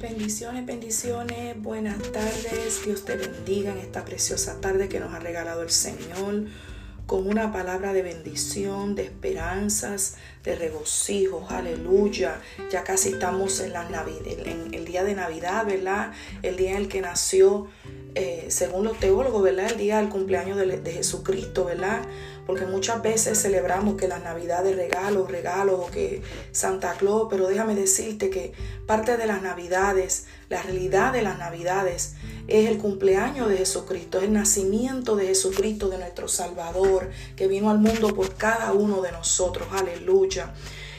Bendiciones, bendiciones, buenas tardes. Dios te bendiga en esta preciosa tarde que nos ha regalado el Señor con una palabra de bendición, de esperanzas, de regocijo, aleluya. Ya casi estamos en, la en el día de Navidad, ¿verdad? El día en el que nació, eh, según los teólogos, ¿verdad? El día del cumpleaños de, de Jesucristo, ¿verdad? porque muchas veces celebramos que las navidades regalos, regalos, o que Santa Claus, pero déjame decirte que parte de las navidades, la realidad de las navidades es el cumpleaños de Jesucristo, es el nacimiento de Jesucristo, de nuestro Salvador, que vino al mundo por cada uno de nosotros, aleluya.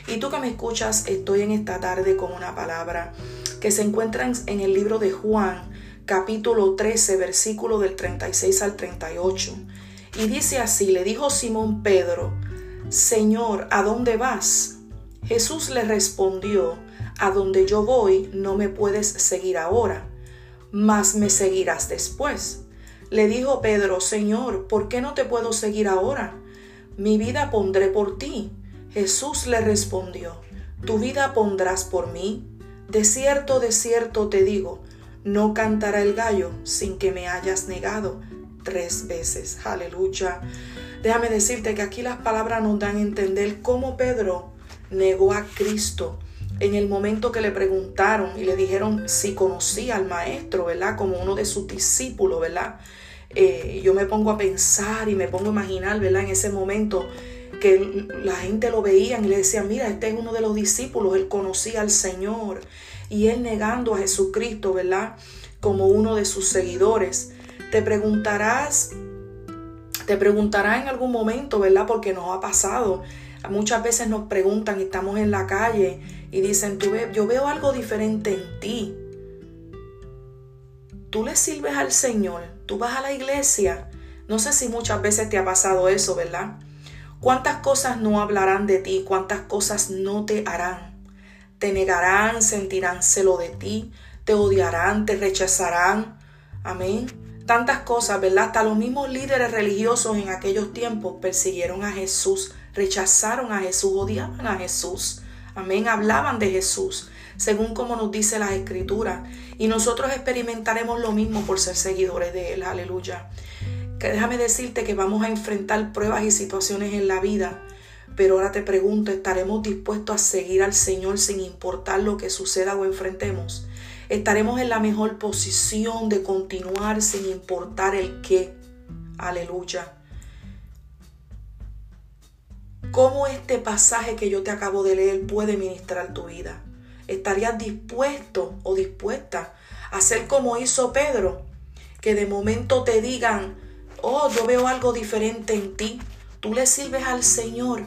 Y tú que me escuchas, estoy en esta tarde con una palabra que se encuentra en el libro de Juan, capítulo 13, versículo del 36 al 38. Y dice así, le dijo Simón Pedro, Señor, ¿a dónde vas? Jesús le respondió, a donde yo voy no me puedes seguir ahora, mas me seguirás después. Le dijo Pedro, Señor, ¿por qué no te puedo seguir ahora? Mi vida pondré por ti. Jesús le respondió, ¿tu vida pondrás por mí? De cierto, de cierto te digo, no cantará el gallo sin que me hayas negado tres veces. Aleluya. Déjame decirte que aquí las palabras nos dan a entender cómo Pedro negó a Cristo en el momento que le preguntaron y le dijeron si conocía al maestro, ¿verdad? Como uno de sus discípulos, ¿verdad? Eh, yo me pongo a pensar y me pongo a imaginar, ¿verdad? En ese momento que la gente lo veía y le decía, mira, este es uno de los discípulos, él conocía al Señor y él negando a Jesucristo, ¿verdad? Como uno de sus seguidores. Te preguntarás, te preguntará en algún momento, ¿verdad? Porque nos ha pasado. Muchas veces nos preguntan, estamos en la calle y dicen, Tú yo veo algo diferente en ti. Tú le sirves al Señor, tú vas a la iglesia. No sé si muchas veces te ha pasado eso, ¿verdad? ¿Cuántas cosas no hablarán de ti? ¿Cuántas cosas no te harán? Te negarán, sentirán celo de ti, te odiarán, te rechazarán. Amén tantas cosas, ¿verdad? Hasta los mismos líderes religiosos en aquellos tiempos persiguieron a Jesús, rechazaron a Jesús, odiaban a Jesús. Amén, hablaban de Jesús, según como nos dice la Escritura. Y nosotros experimentaremos lo mismo por ser seguidores de Él. Aleluya. Que déjame decirte que vamos a enfrentar pruebas y situaciones en la vida. Pero ahora te pregunto, ¿estaremos dispuestos a seguir al Señor sin importar lo que suceda o enfrentemos? estaremos en la mejor posición de continuar sin importar el qué. Aleluya. ¿Cómo este pasaje que yo te acabo de leer puede ministrar tu vida? ¿Estarías dispuesto o dispuesta a ser como hizo Pedro? Que de momento te digan, oh, yo veo algo diferente en ti. Tú le sirves al Señor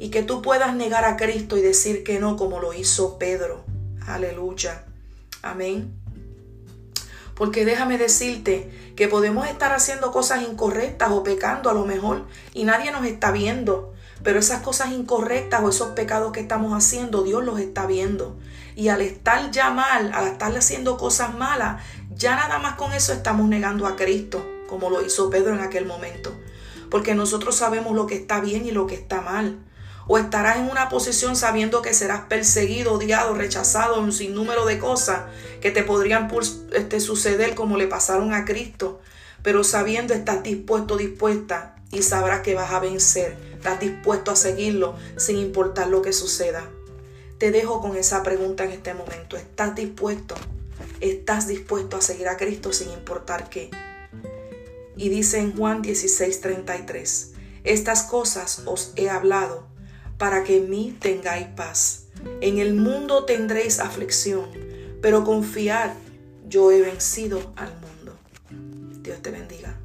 y que tú puedas negar a Cristo y decir que no como lo hizo Pedro. Aleluya. Amén. Porque déjame decirte que podemos estar haciendo cosas incorrectas o pecando a lo mejor y nadie nos está viendo. Pero esas cosas incorrectas o esos pecados que estamos haciendo, Dios los está viendo. Y al estar ya mal, al estar haciendo cosas malas, ya nada más con eso estamos negando a Cristo, como lo hizo Pedro en aquel momento. Porque nosotros sabemos lo que está bien y lo que está mal o estarás en una posición sabiendo que serás perseguido, odiado, rechazado, un sinnúmero de cosas que te podrían este, suceder como le pasaron a Cristo, pero sabiendo estás dispuesto, dispuesta y sabrás que vas a vencer, estás dispuesto a seguirlo sin importar lo que suceda. Te dejo con esa pregunta en este momento, ¿estás dispuesto? ¿Estás dispuesto a seguir a Cristo sin importar qué? Y dice en Juan 16:33, estas cosas os he hablado para que en mí tengáis paz. En el mundo tendréis aflicción, pero confiad, yo he vencido al mundo. Dios te bendiga.